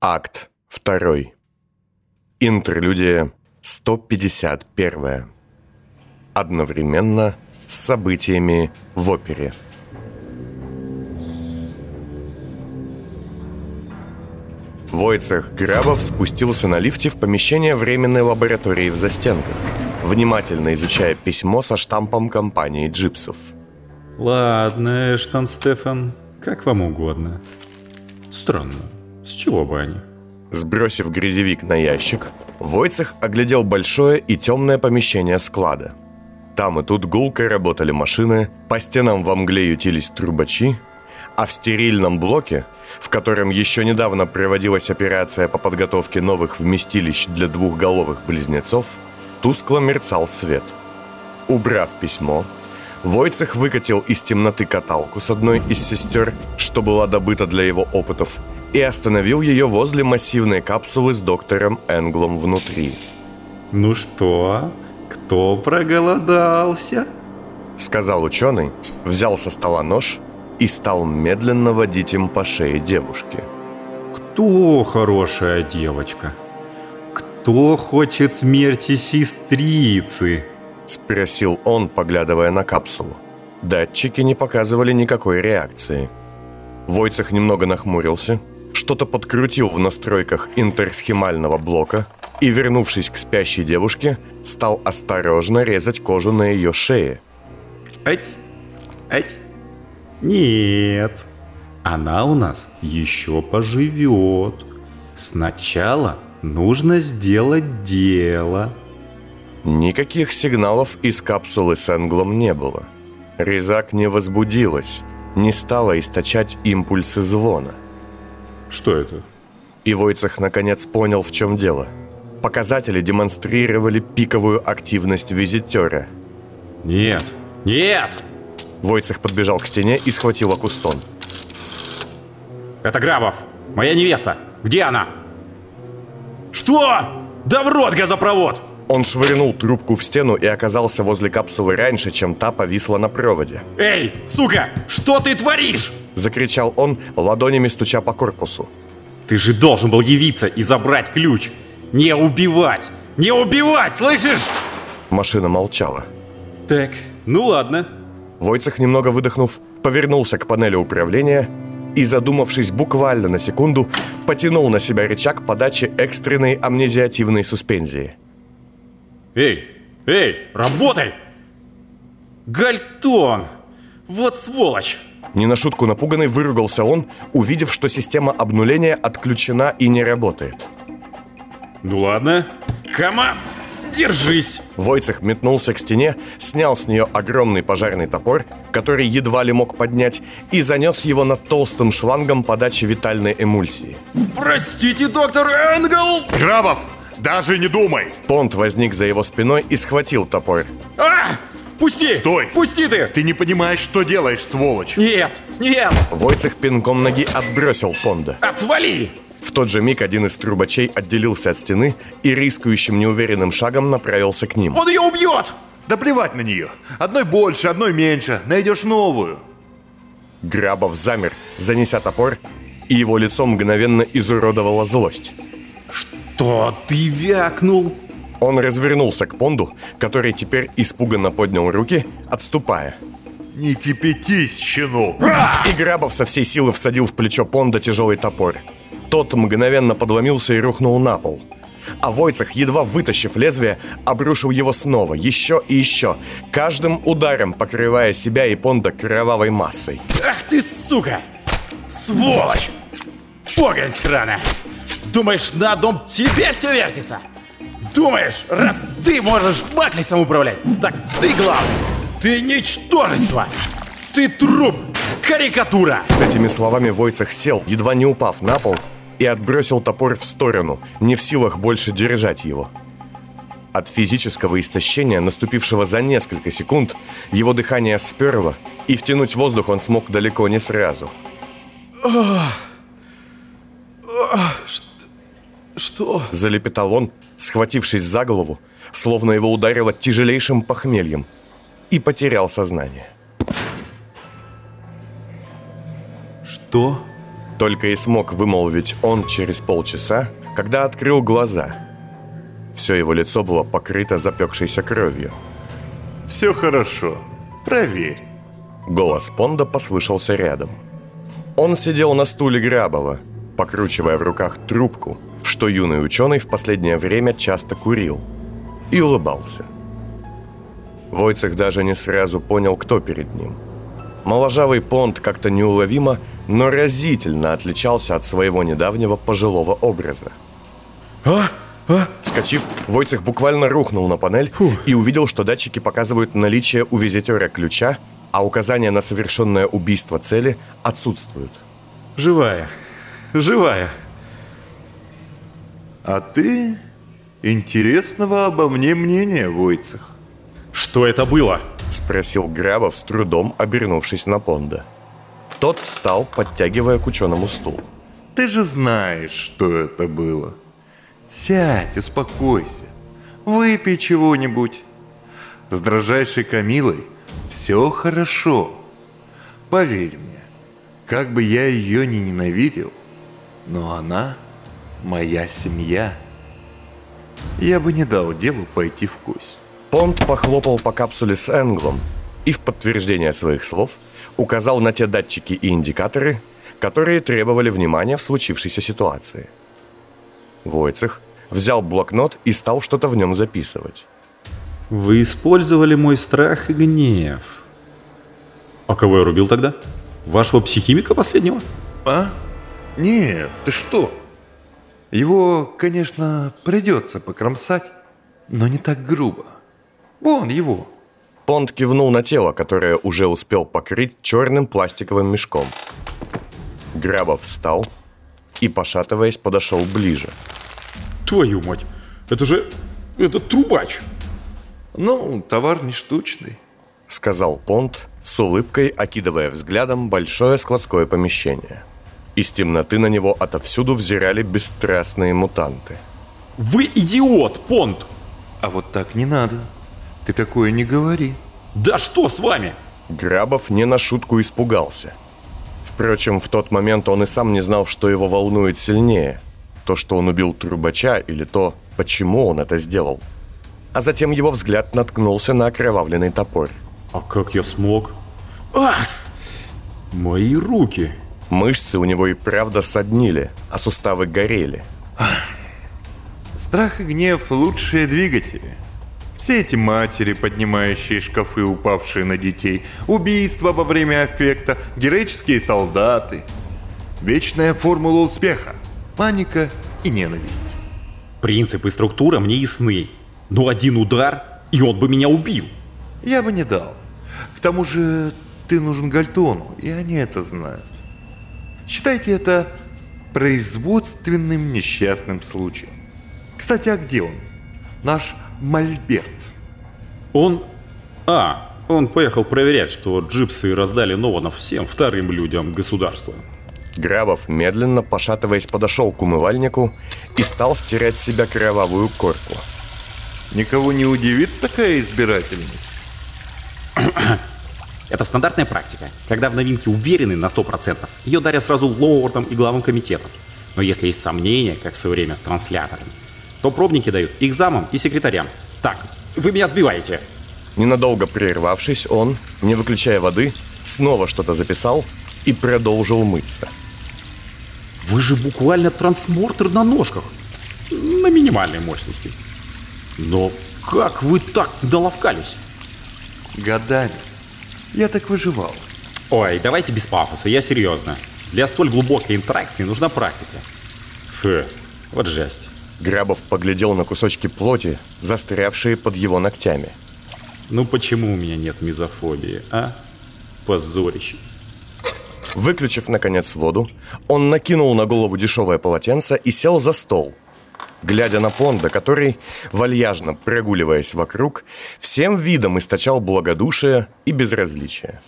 Акт 2. Интерлюдия 151. Одновременно с событиями в опере. Войцех Грабов спустился на лифте в помещение временной лаборатории в застенках, внимательно изучая письмо со штампом компании «Джипсов». Ладно, Эштон Стефан, как вам угодно. Странно. С чего бы они? Сбросив грязевик на ящик, Войцех оглядел большое и темное помещение склада. Там и тут гулко работали машины, по стенам во мгле ютились трубачи, а в стерильном блоке, в котором еще недавно проводилась операция по подготовке новых вместилищ для двухголовых близнецов, тускло мерцал свет. Убрав письмо, Войцех выкатил из темноты каталку с одной из сестер, что была добыта для его опытов, и остановил ее возле массивной капсулы с доктором Энглом внутри. Ну что, кто проголодался? Сказал ученый, взял со стола нож и стал медленно водить им по шее девушки. Кто хорошая девочка? Кто хочет смерти сестрицы? Спросил он, поглядывая на капсулу. Датчики не показывали никакой реакции. Войцех немного нахмурился, что-то подкрутил в настройках интерсхемального блока и, вернувшись к спящей девушке, стал осторожно резать кожу на ее шее. Ать, ать. Нет, она у нас еще поживет. Сначала нужно сделать дело. Никаких сигналов из капсулы с Энглом не было. Резак не возбудилась, не стала источать импульсы звона. Что это? И Войцех наконец понял, в чем дело. Показатели демонстрировали пиковую активность визитера. Нет, нет! Войцех подбежал к стене и схватил Акустон. Это Грабов, моя невеста. Где она? Что? Да в рот газопровод! Он швырнул трубку в стену и оказался возле капсулы раньше, чем та повисла на проводе. Эй, сука, что ты творишь? Закричал он, ладонями стуча по корпусу. Ты же должен был явиться и забрать ключ. Не убивать! Не убивать, слышишь? Машина молчала. Так, ну ладно. Войцех, немного выдохнув, повернулся к панели управления и, задумавшись буквально на секунду, потянул на себя рычаг подачи экстренной амнезиативной суспензии. Эй, эй, работай! Гальтон! Вот сволочь! Не на шутку напуганный выругался он, увидев, что система обнуления отключена и не работает. Ну ладно. Кама, держись! Войцех метнулся к стене, снял с нее огромный пожарный топор, который едва ли мог поднять, и занес его над толстым шлангом подачи витальной эмульсии. Простите, доктор Энгл! Грабов, даже не думай! Понт возник за его спиной и схватил топор. А! Пусти! Стой! Пусти ты! Ты не понимаешь, что делаешь, сволочь! Нет! Нет! Войцех пинком ноги отбросил Понда. Отвали! В тот же миг один из трубачей отделился от стены и рискующим неуверенным шагом направился к ним. Он ее убьет! Да плевать на нее! Одной больше, одной меньше, найдешь новую! Грабов замер, занеся топор, и его лицо мгновенно изуродовала злость. Что ты вякнул? Он развернулся к Понду, который теперь испуганно поднял руки, отступая. Не кипятись, щенок! И Грабов со всей силы всадил в плечо Понда тяжелый топор. Тот мгновенно подломился и рухнул на пол. А Войцех, едва вытащив лезвие, обрушил его снова, еще и еще, каждым ударом покрывая себя и Понда кровавой массой. Ах ты, сука! Сволочь! Погонь сраная! Думаешь, на дом тебе все вертится? Думаешь, раз ты можешь Баклисом управлять, так ты главный! Ты ничтожество! Ты труп! Карикатура! С этими словами Войцех сел, едва не упав на пол, и отбросил топор в сторону, не в силах больше держать его. От физического истощения, наступившего за несколько секунд, его дыхание сперло, и втянуть воздух он смог далеко не сразу. Что? Залепетал он, схватившись за голову, словно его ударило тяжелейшим похмельем, и потерял сознание. Что? Только и смог вымолвить он через полчаса, когда открыл глаза. Все его лицо было покрыто запекшейся кровью. Все хорошо. Проверь. Голос Понда послышался рядом. Он сидел на стуле Грабова, покручивая в руках трубку, что юный ученый в последнее время часто курил, и улыбался. Войцех даже не сразу понял, кто перед ним. Моложавый Понт как-то неуловимо, но разительно отличался от своего недавнего пожилого образа. А? А? Вскочив, Войцех буквально рухнул на панель Фу. и увидел, что датчики показывают наличие у визитера ключа, а указания на совершенное убийство цели отсутствуют. Живая. Живая. А ты интересного обо мне мнения, Войцех. Что это было? Спросил Грабов с трудом, обернувшись на Понда. Тот встал, подтягивая к ученому стул. Ты же знаешь, что это было. Сядь, успокойся. Выпей чего-нибудь. С дрожайшей Камилой все хорошо. Поверь мне, как бы я ее не ненавидел, но она моя семья. Я бы не дал делу пойти в кость. Понт похлопал по капсуле с Энглом и в подтверждение своих слов указал на те датчики и индикаторы, которые требовали внимания в случившейся ситуации. Войцех взял блокнот и стал что-то в нем записывать. Вы использовали мой страх и гнев. А кого я рубил тогда? Вашего психимика последнего? А? Нет, ты что? Его, конечно, придется покромсать, но не так грубо. Вон его. Понт кивнул на тело, которое уже успел покрыть черным пластиковым мешком. Грабов встал и, пошатываясь, подошел ближе. Твою мать, это же... Это трубач. Ну, товар не штучный. Сказал Понт, с улыбкой окидывая взглядом большое складское помещение. Из темноты на него отовсюду взирали бесстрастные мутанты. Вы идиот, Понт! А вот так не надо. Ты такое не говори. Да что с вами? Грабов не на шутку испугался. Впрочем, в тот момент он и сам не знал, что его волнует сильнее. То, что он убил трубача, или то, почему он это сделал. А затем его взгляд наткнулся на окровавленный топор. А как я смог? Ас! Мои руки. Мышцы у него и правда соднили, а суставы горели. Страх и гнев – лучшие двигатели. Все эти матери, поднимающие шкафы, упавшие на детей, убийства во время аффекта, героические солдаты. Вечная формула успеха – паника и ненависть. Принцип и структура мне ясны. Но один удар, и он бы меня убил. Я бы не дал. К тому же ты нужен Гальтону, и они это знают. Считайте это производственным несчастным случаем. Кстати, а где он? Наш Мольберт. Он... А, он поехал проверять, что джипсы раздали Нованов всем вторым людям государства. Грабов, медленно пошатываясь, подошел к умывальнику и стал стирать с себя кровавую корку. Никого не удивит такая избирательность? Это стандартная практика. Когда в новинке уверены на 100%, ее дарят сразу лордам и главам комитетов. Но если есть сомнения, как в свое время с трансляторами, то пробники дают их замам и секретарям. Так, вы меня сбиваете. Ненадолго прервавшись, он, не выключая воды, снова что-то записал и продолжил мыться. Вы же буквально трансмортер на ножках. На минимальной мощности. Но как вы так доловкались? Годами. Я так выживал. Ой, давайте без пафоса, я серьезно. Для столь глубокой интеракции нужна практика. Фу, вот жесть. Грабов поглядел на кусочки плоти, застрявшие под его ногтями. Ну почему у меня нет мизофобии, а? Позорище. Выключив, наконец, воду, он накинул на голову дешевое полотенце и сел за стол, глядя на Понда, который, вальяжно прогуливаясь вокруг, всем видом источал благодушие и безразличие.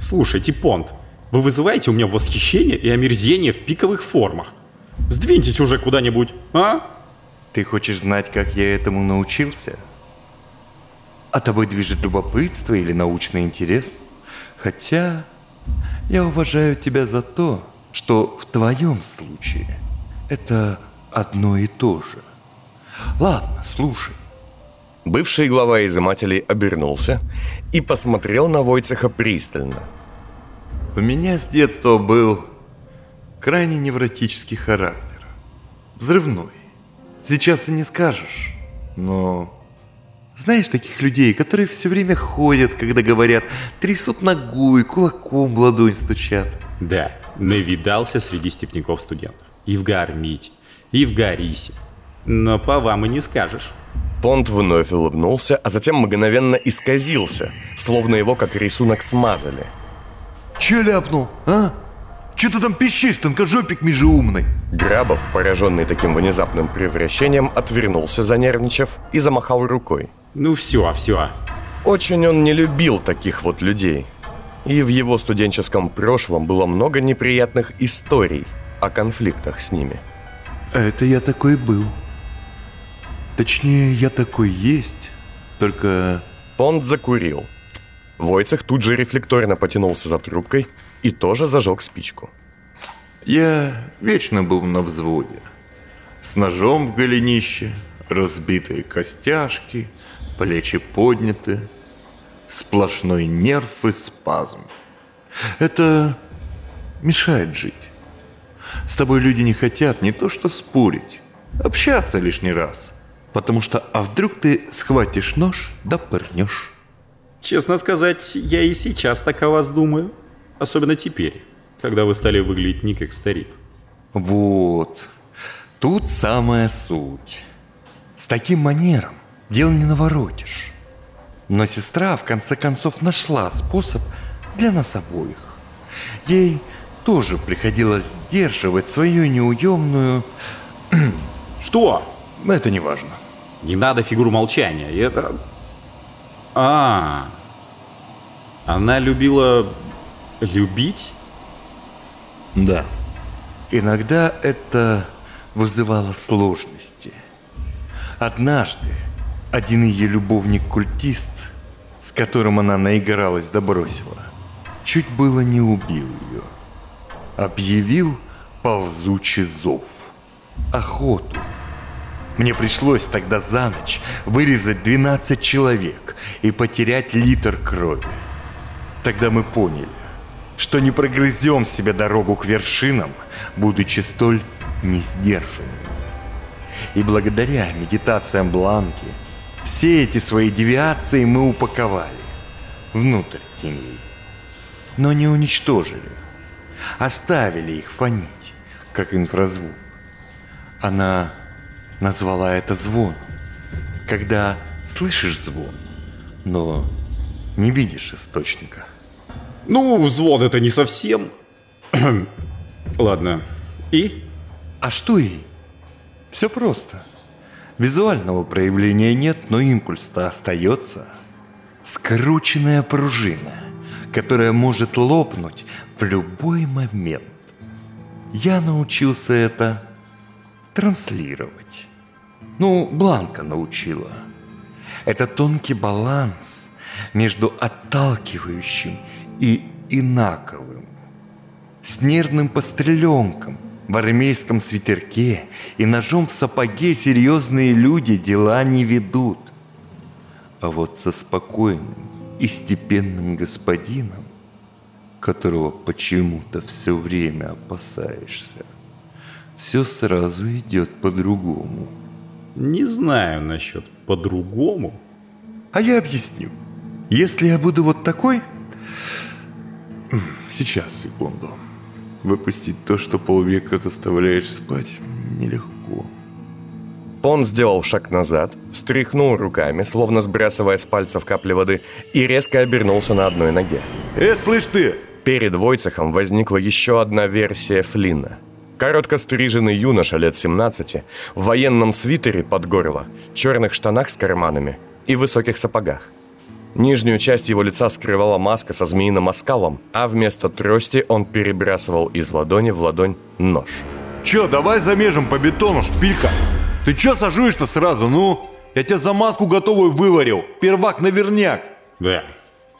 Слушайте, Понт, вы вызываете у меня восхищение и омерзение в пиковых формах. Сдвиньтесь уже куда-нибудь, а? Ты хочешь знать, как я этому научился? А тобой движет любопытство или научный интерес? Хотя я уважаю тебя за то, что в твоем случае это одно и то же. Ладно, слушай. Бывший глава изымателей обернулся и посмотрел на Войцеха пристально. У меня с детства был крайне невротический характер. Взрывной. Сейчас и не скажешь, но... Знаешь таких людей, которые все время ходят, когда говорят, трясут ногой, кулаком в ладонь стучат? Да, навидался среди степняков студентов. И в Гармите, и в Гарисе. Но по вам и не скажешь. Понт вновь улыбнулся, а затем мгновенно исказился, словно его как рисунок смазали. Че ляпнул, а? Че ты там пищишь, тонкожопик межеумный? Грабов, пораженный таким внезапным превращением, отвернулся, занервничав, и замахал рукой. Ну все, все. Очень он не любил таких вот людей. И в его студенческом прошлом было много неприятных историй о конфликтах с ними. Это я такой был. Точнее, я такой есть, только... Понт закурил. Войцех тут же рефлекторно потянулся за трубкой и тоже зажег спичку. Я вечно был на взводе. С ножом в голенище, разбитые костяшки, плечи подняты, сплошной нерв и спазм. Это мешает жить. С тобой люди не хотят не то что спорить, общаться лишний раз. Потому что, а вдруг ты схватишь нож да пырнешь? Честно сказать, я и сейчас так о вас думаю. Особенно теперь, когда вы стали выглядеть не как старик. Вот. Тут самая суть. С таким манером дел не наворотишь. Но сестра в конце концов нашла способ для нас обоих. Ей тоже приходилось сдерживать свою неуемную... Что? Это не важно. Не надо фигуру молчания. Это... А, она любила любить? Да. Иногда это вызывало сложности. Однажды один ее любовник-культист, с которым она наигралась да бросила, чуть было не убил ее. Объявил ползучий зов. Охоту. Мне пришлось тогда за ночь вырезать 12 человек и потерять литр крови. Тогда мы поняли, что не прогрызем себе дорогу к вершинам, будучи столь несдержанными. И благодаря медитациям Бланки все эти свои девиации мы упаковали внутрь теней. Но не уничтожили. Оставили их фонить, как инфразвук. Она назвала это звоном. Когда слышишь звон, но не видишь источника – ну, взвод это не совсем. Ладно. И? А что и? Все просто. Визуального проявления нет, но импульс-то остается. Скрученная пружина, которая может лопнуть в любой момент. Я научился это транслировать. Ну, Бланка научила. Это тонкий баланс между отталкивающим и инаковым. С нервным постреленком в армейском свитерке и ножом в сапоге серьезные люди дела не ведут. А вот со спокойным и степенным господином, которого почему-то все время опасаешься, все сразу идет по-другому. Не знаю насчет по-другому. А я объясню. Если я буду вот такой, Сейчас, секунду. Выпустить то, что полвека заставляешь спать, нелегко. Он сделал шаг назад, встряхнул руками, словно сбрасывая с пальцев капли воды, и резко обернулся на одной ноге. «Э, слышь ты!» Перед Войцехом возникла еще одна версия Флина. Коротко стриженный юноша лет 17, в военном свитере под горло, черных штанах с карманами и высоких сапогах. Нижнюю часть его лица скрывала маска со змеиным оскалом, а вместо трости он перебрасывал из ладони в ладонь нож. Чё, давай замежем по бетону, шпилька? Ты чё сажуешь-то сразу, ну? Я тебе за маску готовую выварил, первак наверняк. Да,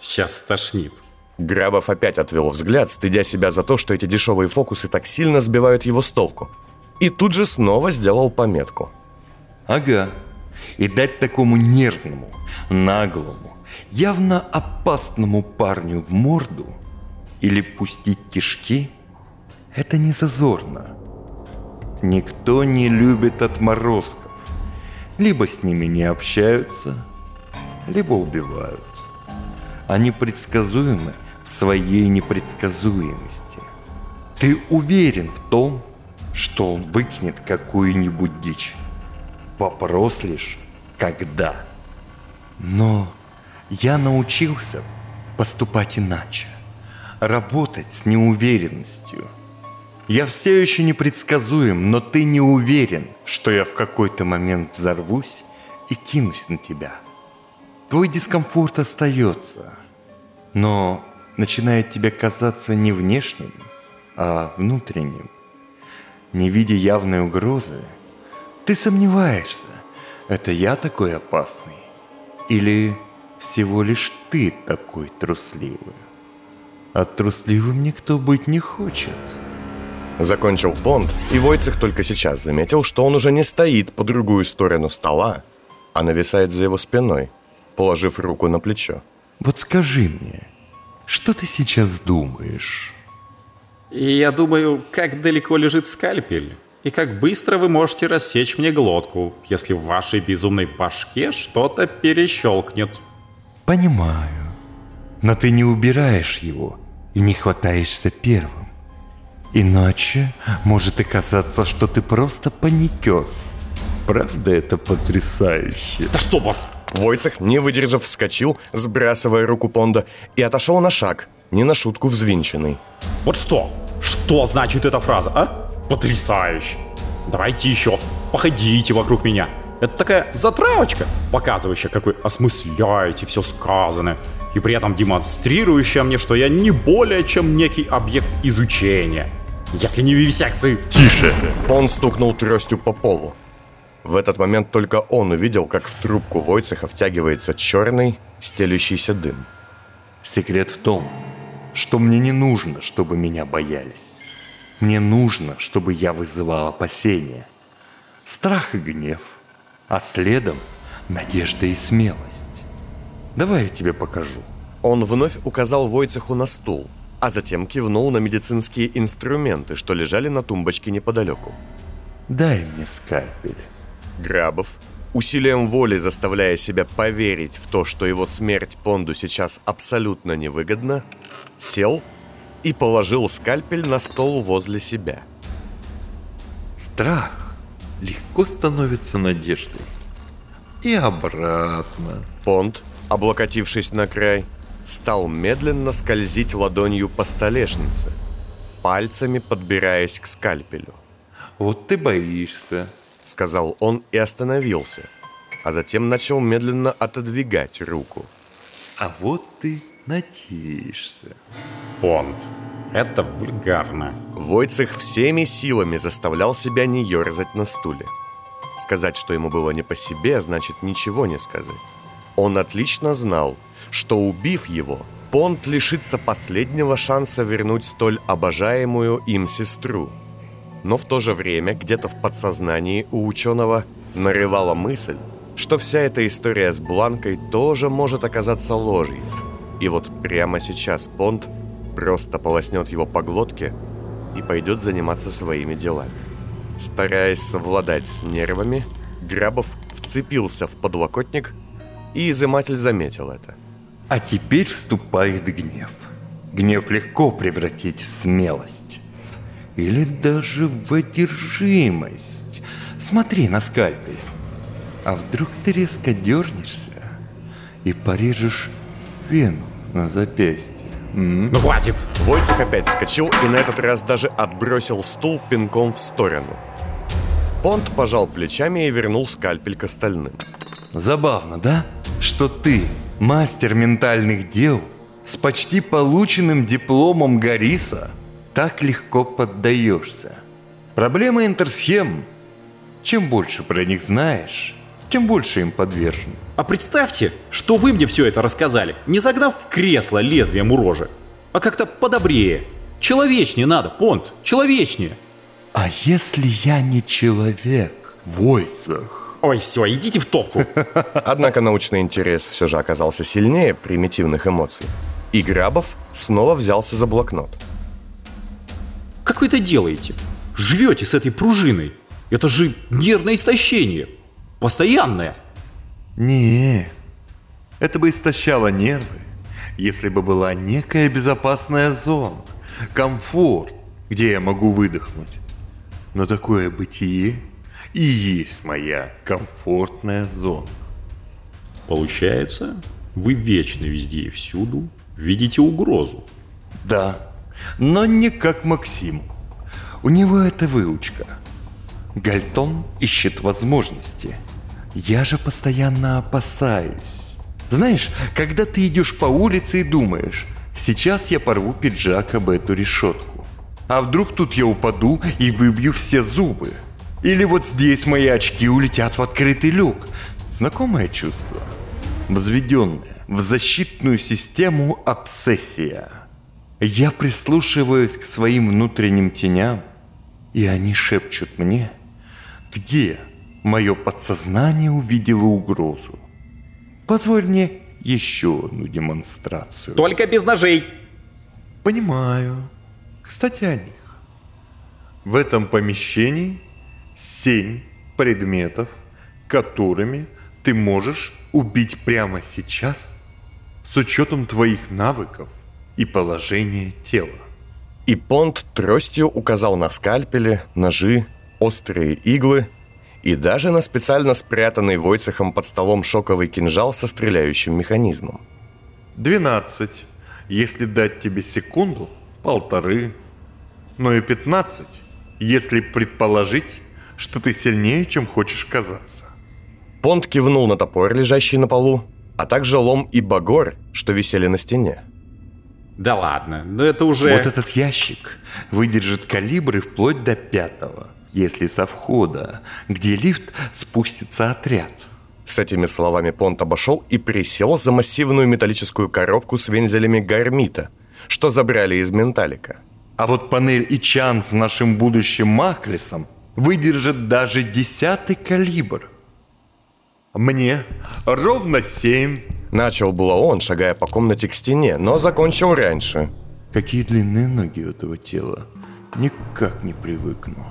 сейчас стошнит. Грабов опять отвел взгляд, стыдя себя за то, что эти дешевые фокусы так сильно сбивают его с толку. И тут же снова сделал пометку. Ага. И дать такому нервному, наглому, явно опасному парню в морду или пустить кишки – это не зазорно. Никто не любит отморозков. Либо с ними не общаются, либо убивают. Они предсказуемы в своей непредсказуемости. Ты уверен в том, что он выкинет какую-нибудь дичь. Вопрос лишь, когда. Но я научился поступать иначе. Работать с неуверенностью. Я все еще непредсказуем, но ты не уверен, что я в какой-то момент взорвусь и кинусь на тебя. Твой дискомфорт остается, но начинает тебе казаться не внешним, а внутренним. Не видя явной угрозы, ты сомневаешься, это я такой опасный? Или всего лишь ты такой трусливый? А трусливым никто быть не хочет. Закончил понт, и Войцех только сейчас заметил, что он уже не стоит по другую сторону стола, а нависает за его спиной, положив руку на плечо. Вот скажи мне, что ты сейчас думаешь? И я думаю, как далеко лежит скальпель, и как быстро вы можете рассечь мне глотку, если в вашей безумной башке что-то перещелкнет. Понимаю. Но ты не убираешь его и не хватаешься первым. Иначе может оказаться, что ты просто паникер. Правда это потрясающе? Да что вас? Войцех, не выдержав, вскочил, сбрасывая руку Понда, и отошел на шаг, не на шутку взвинченный. Вот что? Что значит эта фраза, а? Потрясающе. Давайте еще, походите вокруг меня. Это такая затравочка, показывающая, как вы осмысляете все сказанное, и при этом демонстрирующая мне, что я не более чем некий объект изучения. Если не вивисекции... Тише! Он стукнул тростью по полу. В этот момент только он увидел, как в трубку Войцеха втягивается черный, стелющийся дым. Секрет в том, что мне не нужно, чтобы меня боялись. Мне нужно, чтобы я вызывал опасения. Страх и гнев. А следом надежда и смелость. Давай я тебе покажу. Он вновь указал Войцеху на стул, а затем кивнул на медицинские инструменты, что лежали на тумбочке неподалеку. Дай мне скальпель. Грабов, усилием воли заставляя себя поверить в то, что его смерть Понду сейчас абсолютно невыгодна, сел и положил скальпель на стол возле себя. Страх легко становится надеждой. И обратно. Понд, облокотившись на край, стал медленно скользить ладонью по столешнице, пальцами подбираясь к скальпелю. Вот ты боишься. Сказал он и остановился, а затем начал медленно отодвигать руку. А вот ты надеешься. Понт. Это вульгарно. Войцех всеми силами заставлял себя не ерзать на стуле. Сказать, что ему было не по себе, значит ничего не сказать. Он отлично знал, что убив его, Понт лишится последнего шанса вернуть столь обожаемую им сестру. Но в то же время где-то в подсознании у ученого нарывала мысль, что вся эта история с Бланкой тоже может оказаться ложью. И вот прямо сейчас Понт просто полоснет его по глотке и пойдет заниматься своими делами. Стараясь совладать с нервами, Грабов вцепился в подлокотник, и изыматель заметил это. А теперь вступает гнев. Гнев легко превратить в смелость. Или даже в одержимость. Смотри на скальпель. А вдруг ты резко дернешься и порежешь вену на запястье? М? Ну хватит! Войцех опять вскочил и на этот раз даже отбросил стул пинком в сторону. Понт пожал плечами и вернул скальпель к остальным. Забавно, да? Что ты, мастер ментальных дел, с почти полученным дипломом Гариса, так легко поддаешься. Проблема интерсхем. Чем больше про них знаешь, тем больше им подвержен. А представьте, что вы мне все это рассказали, не загнав в кресло лезвием у рожи. а как-то подобрее. Человечнее надо, Понт, человечнее. А если я не человек, Войцах? Ой, все, идите в топку. Однако научный интерес все же оказался сильнее примитивных эмоций. И Грабов снова взялся за блокнот. Как вы это делаете? Живете с этой пружиной? Это же нервное истощение. Постоянное. Не, это бы истощало нервы, если бы была некая безопасная зона, комфорт, где я могу выдохнуть. Но такое бытие и есть моя комфортная зона. Получается, вы вечно везде и всюду видите угрозу. Да, но не как Максим. У него это выучка. Гальтон ищет возможности. Я же постоянно опасаюсь. Знаешь, когда ты идешь по улице и думаешь, сейчас я порву пиджак об эту решетку. А вдруг тут я упаду и выбью все зубы? Или вот здесь мои очки улетят в открытый люк. Знакомое чувство? Возведенное в защитную систему обсессия. Я прислушиваюсь к своим внутренним теням, и они шепчут мне, где мое подсознание увидело угрозу. Позволь мне еще одну демонстрацию. Только без ножей. Понимаю. Кстати, о них. В этом помещении семь предметов, которыми ты можешь убить прямо сейчас с учетом твоих навыков и положения тела. И Понт тростью указал на скальпели, ножи, острые иглы и даже на специально спрятанный Войцехом под столом шоковый кинжал со стреляющим механизмом. 12. Если дать тебе секунду, полторы. Но и 15, если предположить, что ты сильнее, чем хочешь казаться. Понт кивнул на топор, лежащий на полу, а также лом и багор, что висели на стене. Да ладно, но это уже... Вот этот ящик выдержит калибры вплоть до пятого, если со входа, где лифт, спустится отряд. С этими словами Понт обошел и присел за массивную металлическую коробку с вензелями гармита, что забрали из менталика. А вот панель и чан с нашим будущим Маклисом выдержит даже десятый калибр. Мне ровно семь. Начал было он, шагая по комнате к стене, но закончил раньше. Какие длинные ноги у этого тела. Никак не привыкну.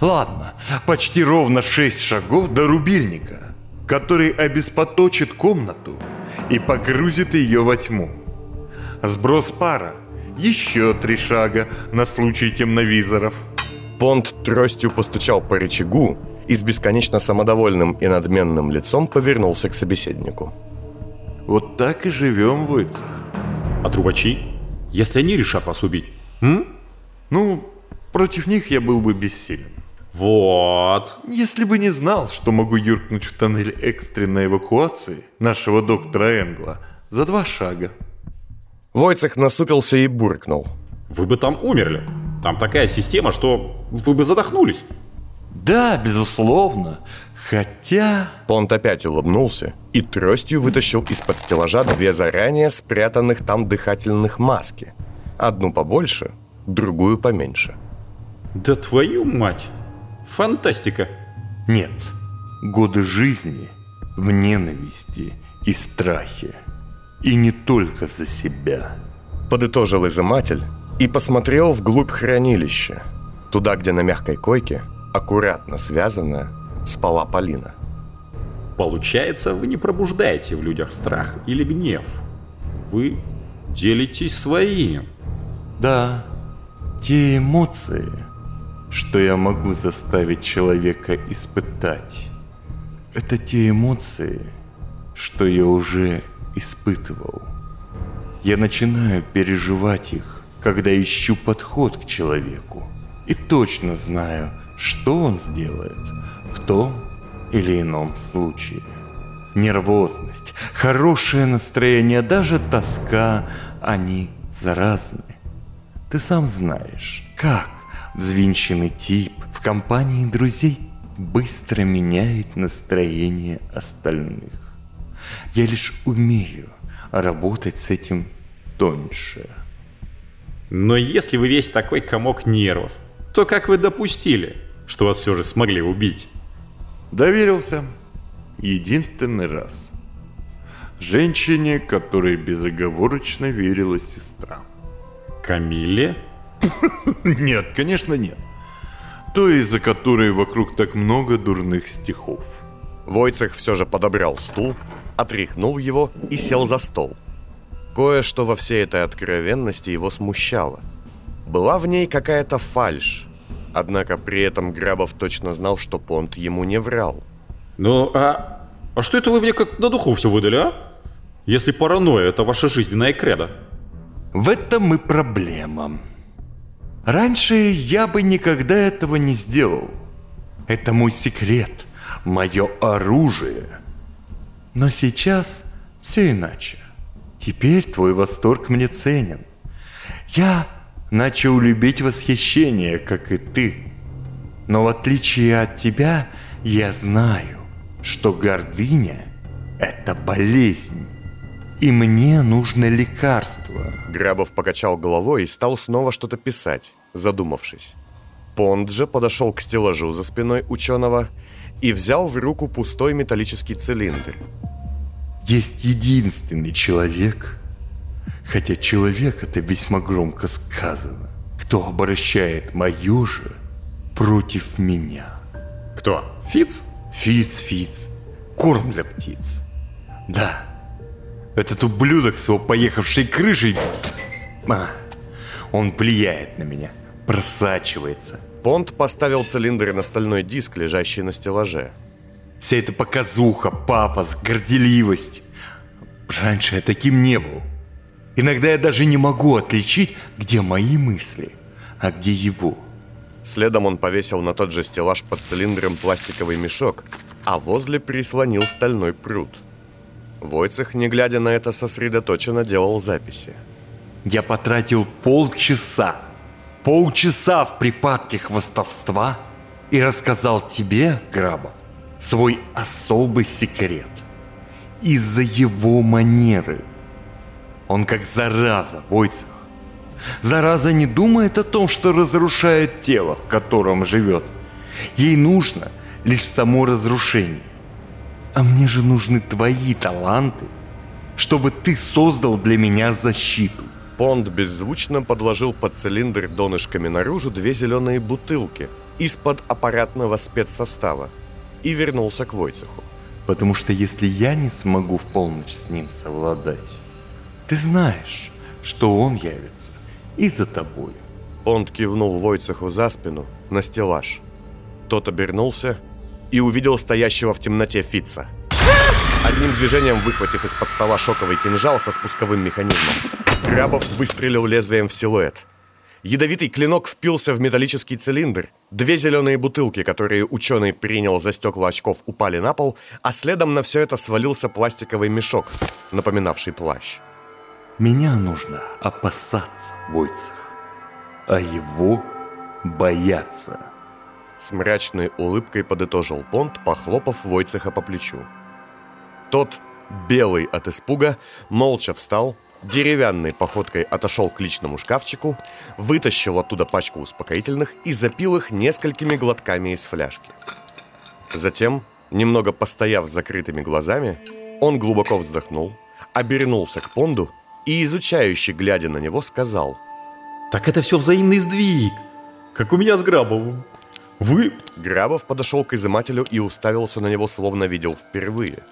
Ладно, почти ровно шесть шагов до рубильника, который обеспоточит комнату и погрузит ее во тьму. Сброс пара. Еще три шага на случай темновизоров. Понт тростью постучал по рычагу и с бесконечно самодовольным и надменным лицом повернулся к собеседнику. Вот так и живем в Ицах. А трубачи? Если они решат вас убить? М? Ну, против них я был бы бессилен. Вот. Если бы не знал, что могу юркнуть в тоннель экстренной эвакуации нашего доктора Энгла за два шага. Войцех насупился и буркнул. Вы бы там умерли. Там такая система, что вы бы задохнулись. Да, безусловно. Хотя... Понт опять улыбнулся и тростью вытащил из-под стеллажа две заранее спрятанных там дыхательных маски. Одну побольше, другую поменьше. Да твою мать. Фантастика. Нет. Годы жизни в ненависти и страхе. И не только за себя. Подытожил изыматель и посмотрел вглубь хранилища. Туда, где на мягкой койке, аккуратно связанная, спала Полина. Получается, вы не пробуждаете в людях страх или гнев. Вы делитесь своим. Да, те эмоции, что я могу заставить человека испытать, это те эмоции, что я уже испытывал. Я начинаю переживать их, когда ищу подход к человеку. И точно знаю, что он сделает в том или ином случае. Нервозность, хорошее настроение, даже тоска, они заразны. Ты сам знаешь, как взвинченный тип в компании друзей быстро меняет настроение остальных. Я лишь умею работать с этим тоньше. Но если вы весь такой комок нервов, то как вы допустили, что вас все же смогли убить? Доверился. Единственный раз. Женщине, которой безоговорочно верила сестра. Камиле? Нет, конечно нет. Той, из-за которой вокруг так много дурных стихов. Войцех все же подобрал стул, отряхнул его и сел за стол. Кое-что во всей этой откровенности его смущало. Была в ней какая-то фальшь, однако при этом Грабов точно знал, что Понт ему не врал. Ну, а... А что это вы мне как на духу все выдали, а? Если паранойя – это ваша жизненная кредо. В этом и проблема. Раньше я бы никогда этого не сделал. Это мой секрет, мое оружие. Но сейчас все иначе. Теперь твой восторг мне ценен. Я начал любить восхищение, как и ты. Но в отличие от тебя, я знаю, что гордыня – это болезнь. И мне нужно лекарство. Грабов покачал головой и стал снова что-то писать, задумавшись. Понд же подошел к стеллажу за спиной ученого и взял в руку пустой металлический цилиндр. Есть единственный человек, хотя человек это весьма громко сказано, кто обращает мое же против меня. Кто? Фиц? Фиц, Фиц. Корм для птиц. Да. Этот ублюдок с его поехавшей крышей... А, он влияет на меня, просачивается. Понт поставил цилиндр на стальной диск, лежащий на стеллаже. Вся эта показуха, пафос, горделивость. Раньше я таким не был. Иногда я даже не могу отличить, где мои мысли, а где его. Следом он повесил на тот же стеллаж под цилиндром пластиковый мешок, а возле прислонил стальной пруд. Войцех, не глядя на это, сосредоточенно делал записи. Я потратил полчаса, полчаса в припадке хвостовства и рассказал тебе, Грабов, свой особый секрет. Из-за его манеры. Он как зараза, Войцех. Зараза не думает о том, что разрушает тело, в котором живет. Ей нужно лишь само разрушение. А мне же нужны твои таланты, чтобы ты создал для меня защиту. Понд беззвучно подложил под цилиндр донышками наружу две зеленые бутылки из-под аппаратного спецсостава и вернулся к Войцеху. Потому что если я не смогу в полночь с ним совладать, ты знаешь, что он явится и за тобой. Понд кивнул Войцеху за спину на стеллаж. Тот обернулся и увидел стоящего в темноте Фица. Одним движением выхватив из-под стола шоковый кинжал со спусковым механизмом, Грабов выстрелил лезвием в силуэт. Ядовитый клинок впился в металлический цилиндр. Две зеленые бутылки, которые ученый принял за стекла очков, упали на пол, а следом на все это свалился пластиковый мешок, напоминавший плащ. Меня нужно опасаться, Войцех, а его бояться. С мрачной улыбкой подытожил Понт, похлопав Войцеха по плечу. Тот, белый от испуга, молча встал, деревянной походкой отошел к личному шкафчику, вытащил оттуда пачку успокоительных и запил их несколькими глотками из фляжки. Затем, немного постояв с закрытыми глазами, он глубоко вздохнул, обернулся к Понду и, изучающе глядя на него, сказал Так это все взаимный сдвиг, как у меня с Грабовым. Вы... Грабов подошел к изымателю и уставился на него, словно видел впервые.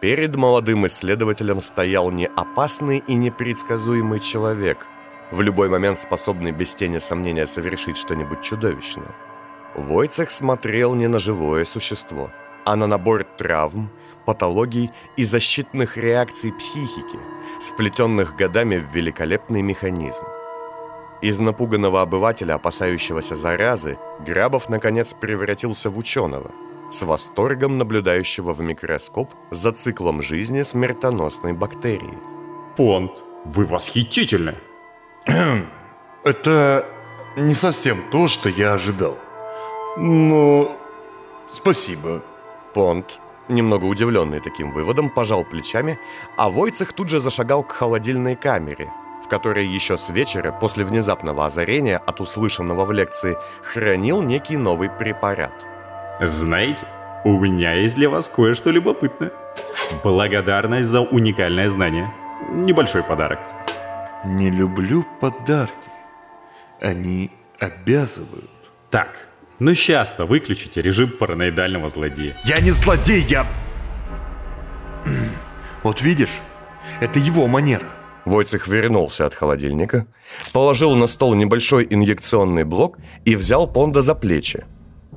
Перед молодым исследователем стоял не опасный и непредсказуемый человек, в любой момент способный без тени сомнения совершить что-нибудь чудовищное. Войцех смотрел не на живое существо, а на набор травм, патологий и защитных реакций психики, сплетенных годами в великолепный механизм. Из напуганного обывателя, опасающегося заразы, Грабов наконец превратился в ученого, с восторгом наблюдающего в микроскоп за циклом жизни смертоносной бактерии. Понт, вы восхитительны. Это не совсем то, что я ожидал. Но спасибо. Понт, немного удивленный таким выводом, пожал плечами, а Войцех тут же зашагал к холодильной камере, в который еще с вечера, после внезапного озарения от услышанного в лекции, хранил некий новый препарат. Знаете, у меня есть для вас кое-что любопытное. Благодарность за уникальное знание. Небольшой подарок. Не люблю подарки. Они обязывают. Так, ну часто выключите режим параноидального злодея. Я не злодей, я... Вот видишь, это его манера. Войцех вернулся от холодильника, положил на стол небольшой инъекционный блок и взял Понда за плечи,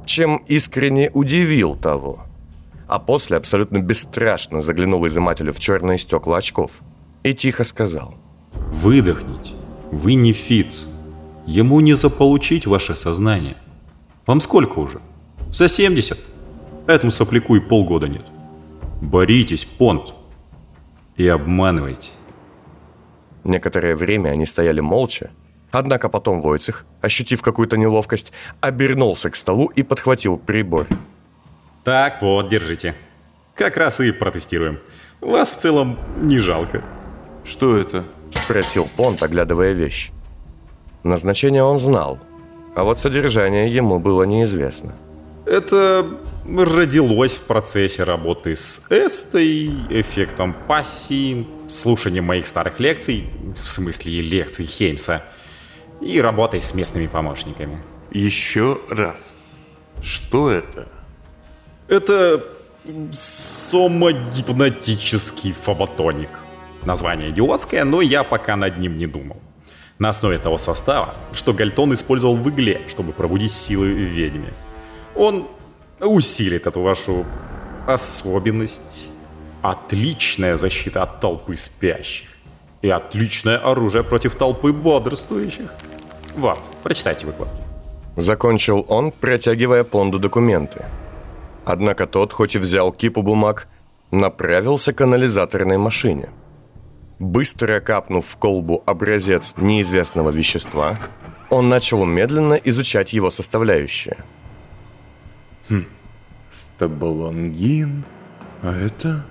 чем искренне удивил того. А после абсолютно бесстрашно заглянул изымателю в черные стекла очков и тихо сказал. Выдохните. Вы не Фиц. Ему не заполучить ваше сознание. Вам сколько уже? За 70? Этому сопляку и полгода нет. Боритесь, Понт. И обманывайте. Некоторое время они стояли молча, однако потом Войцех, ощутив какую-то неловкость, обернулся к столу и подхватил прибор. Так, вот, держите. Как раз и протестируем. Вас в целом не жалко. Что это? Спросил Понт, оглядывая вещь. Назначение он знал, а вот содержание ему было неизвестно. Это родилось в процессе работы с Эстой, эффектом пассии, слушанием моих старых лекций, в смысле лекций Хеймса, и работой с местными помощниками. Еще раз. Что это? Это сомогипнотический фоботоник. Название идиотское, но я пока над ним не думал. На основе того состава, что Гальтон использовал в игле, чтобы пробудить силы в ведьме. Он усилит эту вашу особенность. Отличная защита от толпы спящих. И отличное оружие против толпы бодрствующих. Вот, прочитайте выкладки. Закончил он, протягивая Понду документы. Однако тот, хоть и взял кипу бумаг, направился к анализаторной машине. Быстро капнув в колбу образец неизвестного вещества, он начал медленно изучать его составляющие. Хм, стабалангин, а это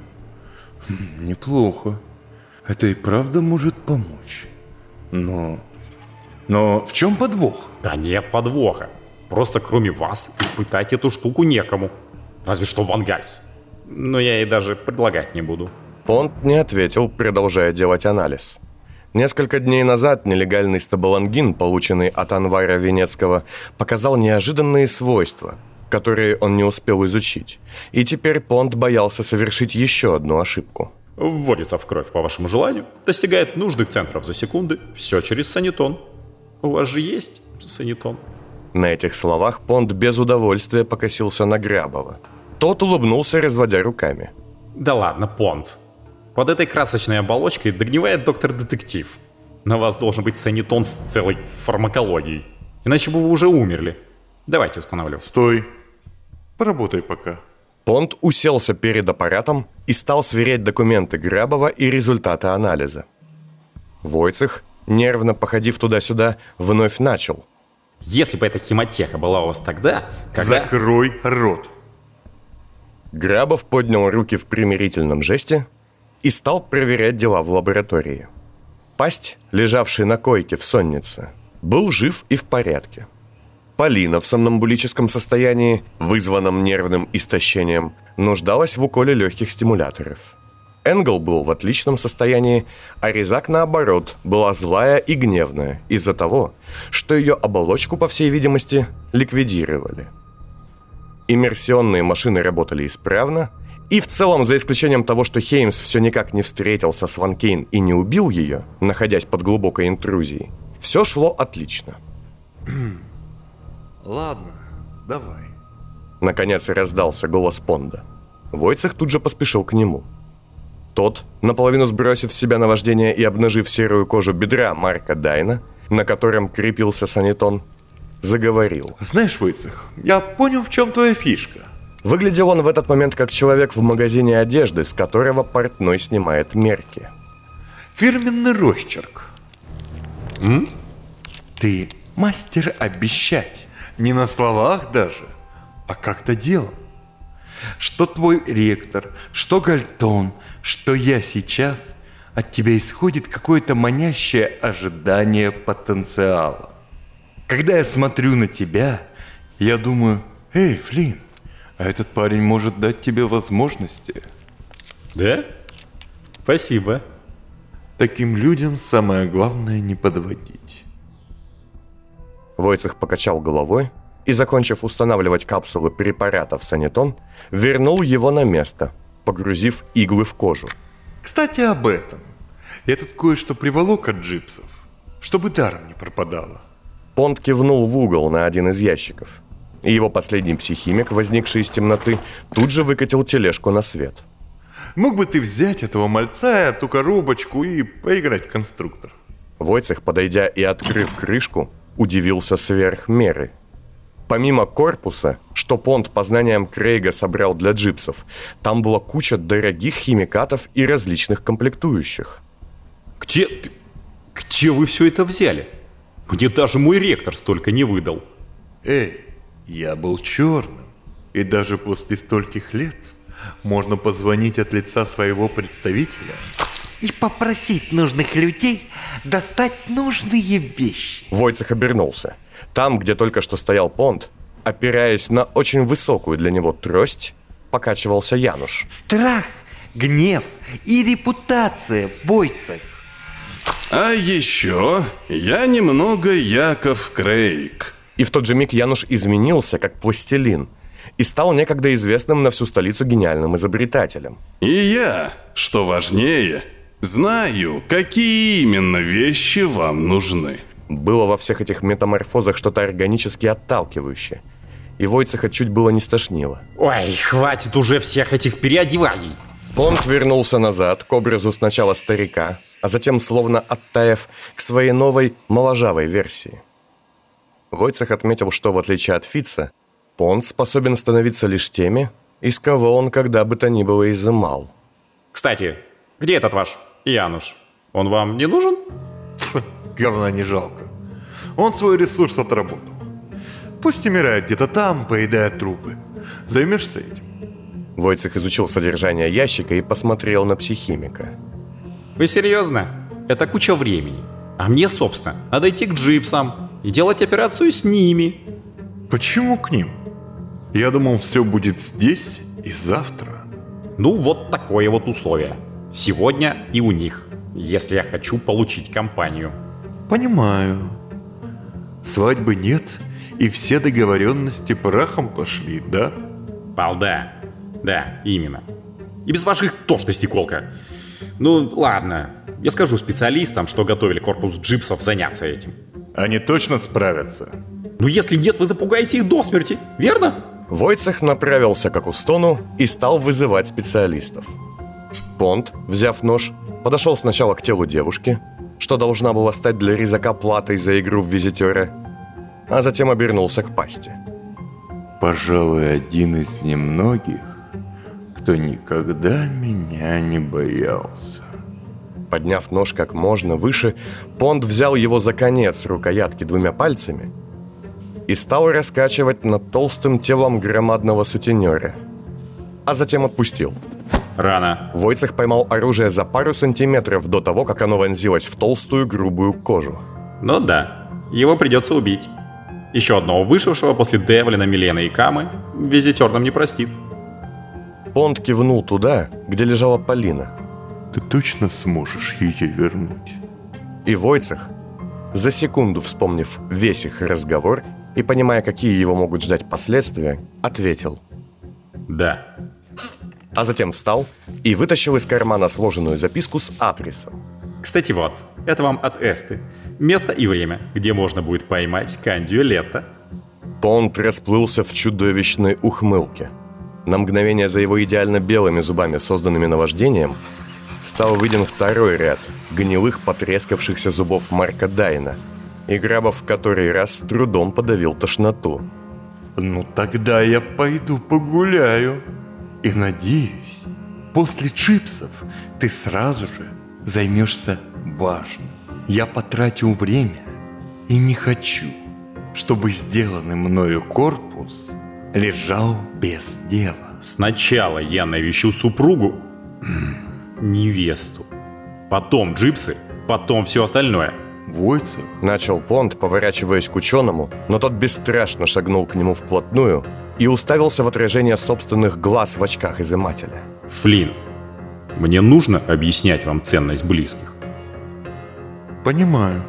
хм, неплохо. Это и правда может помочь. Но... Но в чем подвох? Да нет подвоха. Просто кроме вас испытать эту штуку некому. Разве что Вангальс. Но я ей даже предлагать не буду. Понт не ответил, продолжая делать анализ. Несколько дней назад нелегальный стабалангин, полученный от Анвара Венецкого, показал неожиданные свойства, которые он не успел изучить. И теперь Понт боялся совершить еще одну ошибку. Вводится в кровь по вашему желанию, достигает нужных центров за секунды, все через санитон. У вас же есть санитон? На этих словах Понт без удовольствия покосился на Грябова. Тот улыбнулся, разводя руками. Да ладно, Понт. Под этой красочной оболочкой догнивает доктор-детектив. На вас должен быть санитон с целой фармакологией. Иначе бы вы уже умерли. Давайте установлю. Стой. Поработай пока. Понт уселся перед аппаратом и стал сверять документы Грабова и результаты анализа. Войцех, нервно походив туда-сюда, вновь начал. Если бы эта хемотеха была у вас тогда, когда... Закрой рот. Грабов поднял руки в примирительном жесте и стал проверять дела в лаборатории. Пасть, лежавший на койке в соннице, был жив и в порядке. Полина в сомнамбулическом состоянии, вызванном нервным истощением, нуждалась в уколе легких стимуляторов. Энгл был в отличном состоянии, а Резак, наоборот, была злая и гневная из-за того, что ее оболочку, по всей видимости, ликвидировали. Иммерсионные машины работали исправно, и в целом, за исключением того, что Хеймс все никак не встретился с Ван Кейн и не убил ее, находясь под глубокой интрузией, все шло отлично. Ладно, давай. Наконец раздался голос Понда. Войцех тут же поспешил к нему. Тот, наполовину сбросив с себя наваждение и обнажив серую кожу бедра Марка Дайна, на котором крепился санитон, заговорил. Знаешь, Войцех, я понял, в чем твоя фишка. Выглядел он в этот момент как человек в магазине одежды, с которого портной снимает мерки. Фирменный росчерк. М? Ты мастер обещать. Не на словах даже, а как-то делом. Что твой ректор, что Гальтон, что я сейчас от тебя исходит какое-то манящее ожидание потенциала. Когда я смотрю на тебя, я думаю, эй, Флинн, а этот парень может дать тебе возможности. Да? Спасибо. Таким людям самое главное не подводить. Войцех покачал головой и, закончив устанавливать капсулы препарата в санитон, вернул его на место, погрузив иглы в кожу. Кстати, об этом. Я тут кое-что приволок от джипсов, чтобы даром не пропадало. Понт кивнул в угол на один из ящиков. И его последний психимик, возникший из темноты, тут же выкатил тележку на свет. Мог бы ты взять этого мальца, эту коробочку и поиграть в конструктор. Войцех, подойдя и открыв крышку, удивился сверх меры. Помимо корпуса, что Понт по знаниям Крейга собрал для джипсов, там была куча дорогих химикатов и различных комплектующих. Где ты... Где вы все это взяли? Мне даже мой ректор столько не выдал. Эй, я был черным. И даже после стольких лет можно позвонить от лица своего представителя и попросить нужных людей достать нужные вещи. Войцех обернулся. Там, где только что стоял Понт, опираясь на очень высокую для него трость, покачивался Януш. Страх, гнев и репутация, Войцех. А еще я немного Яков Крейг. И в тот же миг Януш изменился, как пластилин, и стал некогда известным на всю столицу гениальным изобретателем. И я, что важнее, знаю, какие именно вещи вам нужны. Было во всех этих метаморфозах что-то органически отталкивающее. И Войцеха чуть было не стошнило. Ой, хватит уже всех этих переодеваний. Понт вернулся назад, к образу сначала старика, а затем, словно оттаяв, к своей новой, моложавой версии. Войцех отметил, что, в отличие от Фица, Понт способен становиться лишь теми, из кого он когда бы то ни было изымал. Кстати, где этот ваш Януш? Он вам не нужен? Говна не жалко. Он свой ресурс отработал. Пусть умирает где-то там, поедая трупы. Займешься этим? Войцех изучил содержание ящика и посмотрел на психимика. Вы серьезно? Это куча времени. А мне, собственно, надо идти к джипсам и делать операцию с ними. Почему к ним? Я думал, все будет здесь и завтра. Ну, вот такое вот условие. Сегодня и у них, если я хочу получить компанию. Понимаю. Свадьбы нет, и все договоренности прахом пошли, да? Балда. Да, именно. И без ваших тошностей, Колка. Ну, ладно. Я скажу специалистам, что готовили корпус джипсов заняться этим. Они точно справятся. Ну, если нет, вы запугаете их до смерти, верно? Войцех направился к Акустону и стал вызывать специалистов. Понт, взяв нож, подошел сначала к телу девушки, что должна была стать для резака платой за игру в визитера, а затем обернулся к пасти. Пожалуй, один из немногих, кто никогда меня не боялся. Подняв нож как можно выше, Понт взял его за конец рукоятки двумя пальцами и стал раскачивать над толстым телом громадного сутенера, а затем отпустил. Рано. Войцех поймал оружие за пару сантиметров до того, как оно вонзилось в толстую грубую кожу. Ну да, его придется убить. Еще одного вышедшего после Девлина, Милены и Камы визитер нам не простит. Понт кивнул туда, где лежала Полина. Ты точно сможешь ее вернуть? И Войцех, за секунду вспомнив весь их разговор и понимая, какие его могут ждать последствия, ответил. Да. А затем встал и вытащил из кармана сложенную записку с адресом. Кстати, вот, это вам от Эсты. Место и время, где можно будет поймать Кандию Лето. Понт расплылся в чудовищной ухмылке. На мгновение за его идеально белыми зубами, созданными наваждением, стал виден второй ряд гнилых потрескавшихся зубов Марка Дайна, и Грабов в который раз с трудом подавил тошноту. Ну тогда я пойду погуляю. И надеюсь, после чипсов ты сразу же займешься важным. Я потратил время и не хочу, чтобы сделанный мною корпус лежал без дела. Сначала я навещу супругу, невесту. потом джипсы, потом все остальное. Войцех, Начал Понт, поворачиваясь к ученому, но тот бесстрашно шагнул к нему вплотную и уставился в отражение собственных глаз в очках изымателя. Флинн, мне нужно объяснять вам ценность близких. понимаю.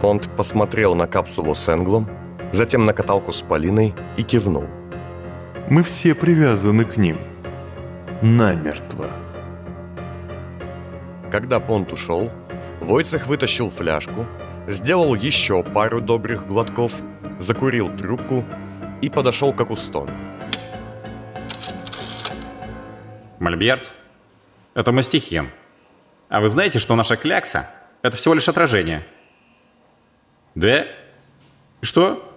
Понт посмотрел на капсулу с Энглом, затем на каталку с Полиной и кивнул. Мы все привязаны к ним. Намертво. Когда Понт ушел, Войцех вытащил фляжку, сделал еще пару добрых глотков, закурил трубку и подошел к Акустону. Мольберт, это мастихин. А вы знаете, что наша клякса – это всего лишь отражение? Да? Что?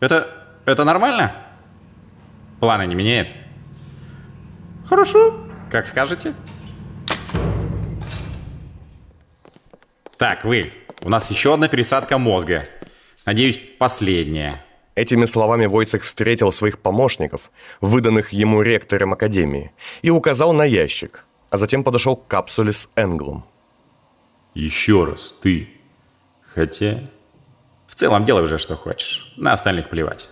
Это, это нормально? Планы не меняет? Хорошо, как скажете. Так, вы, у нас еще одна пересадка мозга. Надеюсь, последняя. Этими словами Войцех встретил своих помощников, выданных ему ректором Академии, и указал на ящик, а затем подошел к капсуле с Энглом. Еще раз, ты. Хотя... В целом делай уже что хочешь. На остальных плевать.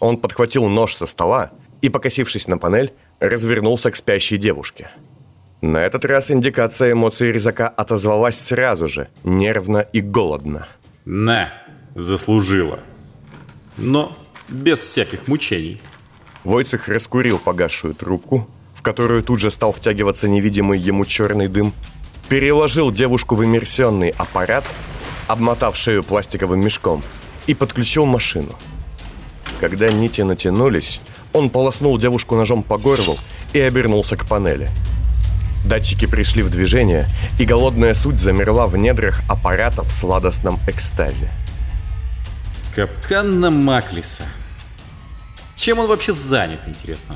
Он подхватил нож со стола и, покосившись на панель, развернулся к спящей девушке. На этот раз индикация эмоций резака отозвалась сразу же, нервно и голодно. На, заслужила. Но без всяких мучений. Войцех раскурил погасшую трубку, в которую тут же стал втягиваться невидимый ему черный дым, переложил девушку в иммерсионный аппарат, обмотав шею пластиковым мешком, и подключил машину. Когда нити натянулись, он полоснул девушку ножом по горлу и обернулся к панели. Датчики пришли в движение, и голодная суть замерла в недрах аппарата в сладостном экстазе. Капкан на Маклиса. Чем он вообще занят, интересно?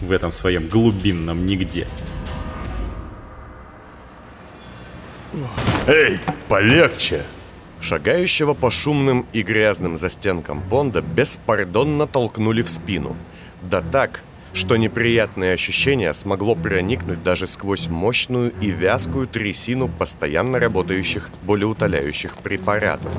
В этом своем глубинном нигде. Эй, полегче! Шагающего по шумным и грязным застенкам понда беспардонно толкнули в спину. Да так, что неприятное ощущение смогло проникнуть даже сквозь мощную и вязкую трясину постоянно работающих болеутоляющих препаратов.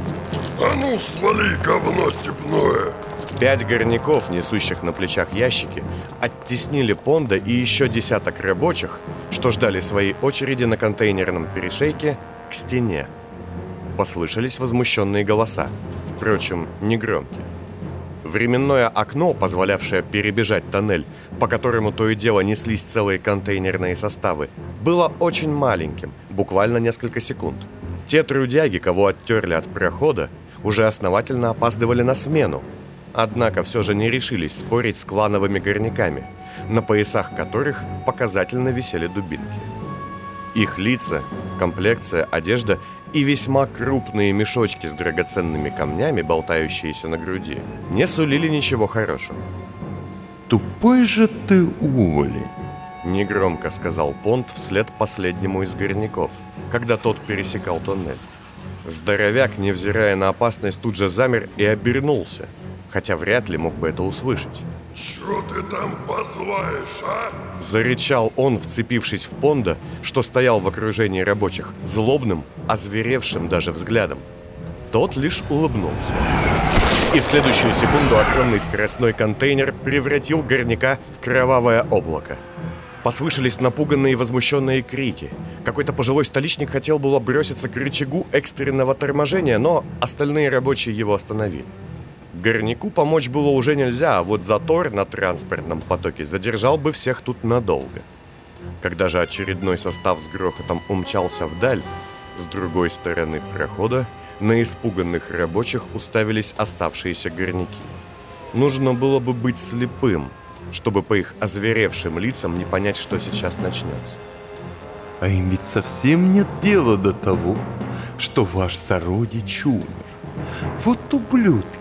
А ну свали, говно степное! Пять горняков, несущих на плечах ящики, оттеснили Понда и еще десяток рабочих, что ждали своей очереди на контейнерном перешейке, к стене. Послышались возмущенные голоса, впрочем, негромкие. Временное окно, позволявшее перебежать тоннель, по которому то и дело неслись целые контейнерные составы, было очень маленьким, буквально несколько секунд. Те трудяги, кого оттерли от прохода, уже основательно опаздывали на смену, однако все же не решились спорить с клановыми горняками, на поясах которых показательно висели дубинки. Их лица, комплекция, одежда и весьма крупные мешочки с драгоценными камнями, болтающиеся на груди, не сулили ничего хорошего. Тупой же ты уволень. Негромко сказал Понт вслед последнему из горняков, когда тот пересекал тоннель. Здоровяк, невзирая на опасность, тут же замер и обернулся, хотя вряд ли мог бы это услышать. Чё ты там позлаешь, а? Зарычал он, вцепившись в Понда, что стоял в окружении рабочих, злобным, озверевшим даже взглядом. Тот лишь улыбнулся. И в следующую секунду огромный скоростной контейнер превратил горняка в кровавое облако. Послышались напуганные и возмущенные крики. Какой-то пожилой столичник хотел было броситься к рычагу экстренного торможения, но остальные рабочие его остановили. Горняку помочь было уже нельзя, а вот затор на транспортном потоке задержал бы всех тут надолго. Когда же очередной состав с грохотом умчался вдаль, с другой стороны прохода на испуганных рабочих уставились оставшиеся горняки. Нужно было бы быть слепым, чтобы по их озверевшим лицам не понять, что сейчас начнется. А им ведь совсем нет дела до того, что ваш сородич умер. Вот ублюдки.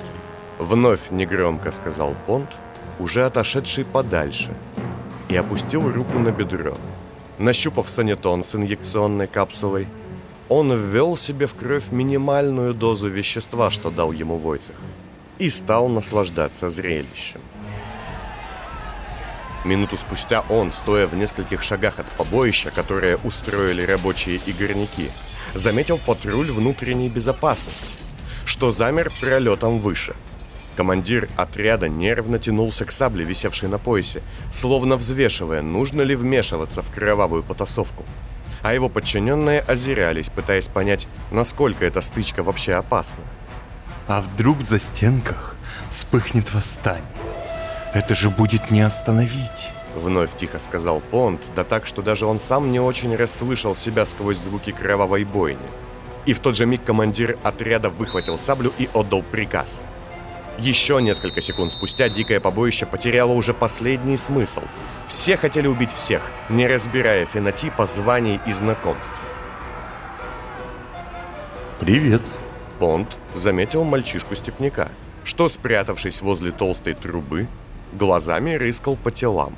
Вновь негромко сказал Понт, уже отошедший подальше, и опустил руку на бедро. Нащупав санитон с инъекционной капсулой, он ввел себе в кровь минимальную дозу вещества, что дал ему Войцех, и стал наслаждаться зрелищем. Минуту спустя он, стоя в нескольких шагах от побоища, которое устроили рабочие и горняки, заметил патруль внутренней безопасности, что замер пролетом выше. Командир отряда нервно тянулся к сабле, висевшей на поясе, словно взвешивая, нужно ли вмешиваться в кровавую потасовку. А его подчиненные озирались, пытаясь понять, насколько эта стычка вообще опасна. А вдруг за стенках вспыхнет восстание? Это же будет не остановить. Вновь тихо сказал Понт, да так, что даже он сам не очень расслышал себя сквозь звуки кровавой бойни. И в тот же миг командир отряда выхватил саблю и отдал приказ. Еще несколько секунд спустя дикое побоище потеряло уже последний смысл. Все хотели убить всех, не разбирая фенотипа, званий и знакомств. Привет. Понт заметил мальчишку-степняка, что, спрятавшись возле толстой трубы, глазами рыскал по телам.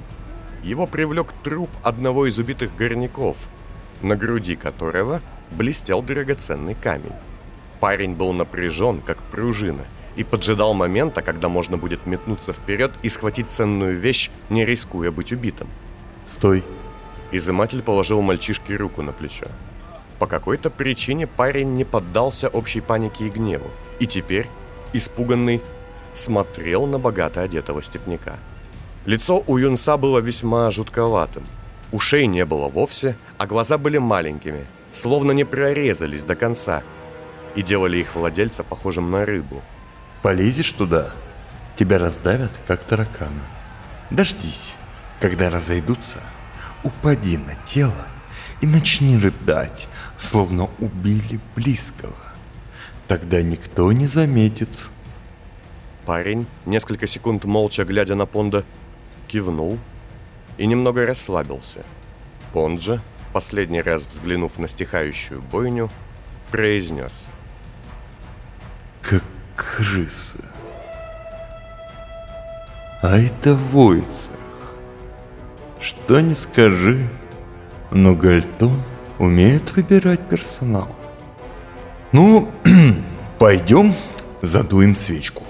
Его привлек труп одного из убитых горняков, на груди которого блестел драгоценный камень. Парень был напряжен, как пружина, и поджидал момента, когда можно будет метнуться вперед и схватить ценную вещь, не рискуя быть убитым. Стой. Изыматель положил мальчишке руку на плечо. По какой-то причине парень не поддался общей панике и гневу, и теперь, испуганный, смотрел на богато одетого степняка. Лицо у юнца было весьма жутковатым. Ушей не было вовсе, а глаза были маленькими, словно не прорезались до конца, и делали их владельца похожим на рыбу. Полезешь туда, тебя раздавят, как таракана. Дождись, когда разойдутся, упади на тело и начни рыдать, словно убили близкого. Тогда никто не заметит. Парень, несколько секунд молча глядя на Понда, кивнул и немного расслабился. Понд же, последний раз взглянув на стихающую бойню, произнес. Как крыса. А это Войцех. Что не скажи, но Гальтон умеет выбирать персонал. Ну, пойдем задуем свечку.